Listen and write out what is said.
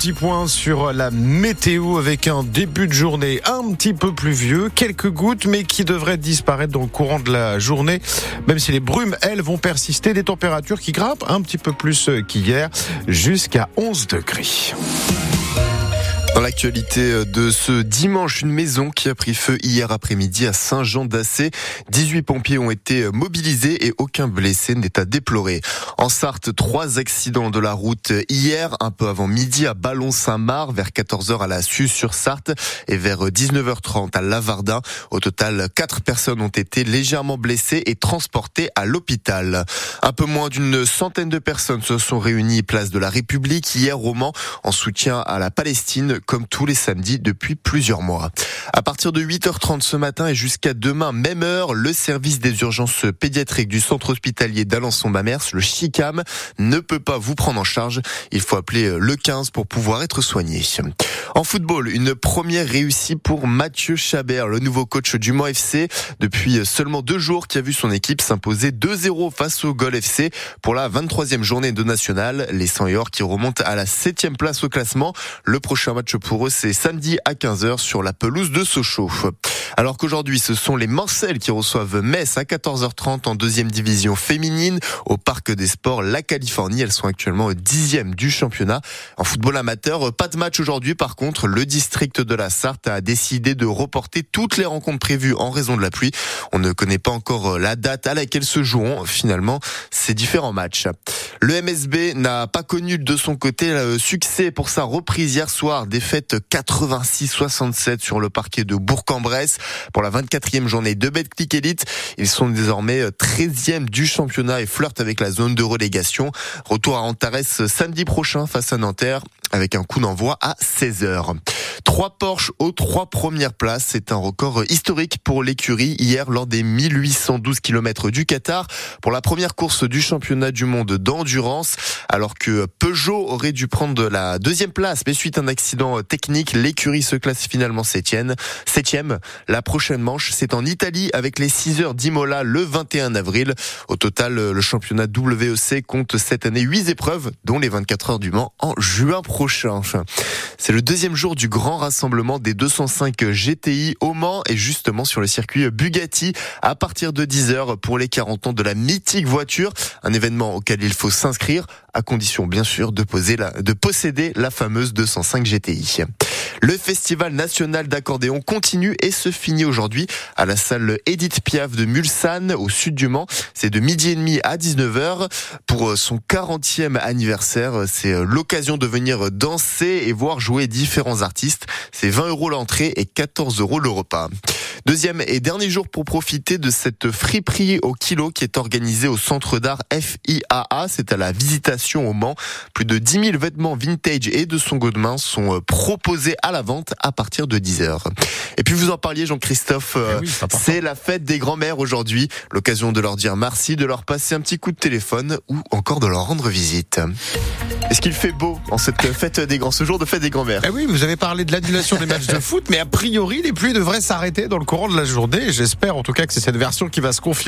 petit point sur la météo avec un début de journée un petit peu pluvieux, quelques gouttes mais qui devraient disparaître dans le courant de la journée, même si les brumes, elles, vont persister, des températures qui grimpent un petit peu plus qu'hier, jusqu'à 11 degrés. Dans l'actualité de ce dimanche, une maison qui a pris feu hier après-midi à Saint-Jean-d'Assé. 18 pompiers ont été mobilisés et aucun blessé n'est à déplorer. En Sarthe, trois accidents de la route hier, un peu avant midi à Ballon-Saint-Marc, vers 14h à la Suze-sur-Sarthe et vers 19h30 à Lavardin. Au total, quatre personnes ont été légèrement blessées et transportées à l'hôpital. Un peu moins d'une centaine de personnes se sont réunies place de la République hier au Mans en soutien à la Palestine comme tous les samedis depuis plusieurs mois. À partir de 8h30 ce matin et jusqu'à demain, même heure, le service des urgences pédiatriques du centre hospitalier d'Alençon-Bamers, le CHICAM, ne peut pas vous prendre en charge. Il faut appeler le 15 pour pouvoir être soigné. En football, une première réussie pour Mathieu Chabert, le nouveau coach du Mans FC, depuis seulement deux jours, qui a vu son équipe s'imposer 2-0 face au Gol FC pour la 23e journée de nationale. Les 100 qui remontent à la 7e place au classement. Le prochain match pour eux, c'est samedi à 15h sur la pelouse de Sochaux. Alors qu'aujourd'hui, ce sont les Mancelles qui reçoivent Metz à 14h30 en deuxième division féminine au Parc des Sports La Californie. Elles sont actuellement au dixième du championnat. En football amateur, pas de match aujourd'hui. Par contre, le district de la Sarthe a décidé de reporter toutes les rencontres prévues en raison de la pluie. On ne connaît pas encore la date à laquelle se joueront finalement ces différents matchs. Le MSB n'a pas connu de son côté le succès pour sa reprise hier soir. Défaite 86-67 sur le parquet de Bourg-en-Bresse pour la 24e journée de Betclic Elite. Ils sont désormais 13e du championnat et flirtent avec la zone de relégation. Retour à Antares samedi prochain face à Nanterre avec un coup d'envoi à 16h. Trois Porsche aux trois premières places. C'est un record historique pour l'écurie hier lors des 1812 km du Qatar pour la première course du championnat du monde d'endurance. Alors que Peugeot aurait dû prendre la deuxième place, mais suite à un accident technique, l'écurie se classe finalement septième. Septième. La prochaine manche, c'est en Italie avec les 6 heures d'Imola le 21 avril. Au total, le championnat WEC compte cette année 8 épreuves, dont les 24 heures du Mans en juin prochain. C'est le deuxième jour du grand rassemblement des 205 GTI au Mans et justement sur le circuit Bugatti à partir de 10h pour les 40 ans de la mythique voiture. Un événement auquel il faut s'inscrire à condition bien sûr de, poser la, de posséder la fameuse 205 GTI. Le festival national d'accordéon continue et se finit aujourd'hui à la salle Edith Piaf de Mulsanne au sud du Mans. C'est de midi et demi à 19h pour son 40e anniversaire. C'est l'occasion de venir danser et voir jouer différents artistes. C'est 20 euros l'entrée et 14 euros le repas. Deuxième et dernier jour pour profiter de cette friperie au kilo qui est organisée au centre d'art FIAA. C'est à la visitation au Mans. Plus de 10 000 vêtements vintage et de son de main sont euh, proposés à la vente à partir de 10 heures. Et puis vous en parliez Jean-Christophe, euh, Eh c'est la fête des grands-mères aujourd'hui. L'occasion de leur dire merci, de leur passer un petit coup de téléphone ou encore de leur rendre visite. Est-ce qu'il fait beau en cette fête des grands, ce jour de fête des grands-mères? Eh oui, vous avez parlé de l'annulation des matchs de foot, mais a priori, les pluies devraient s'arrêter dans le courant de la journée. J'espère en tout cas que c'est cette version qui va se confirmer.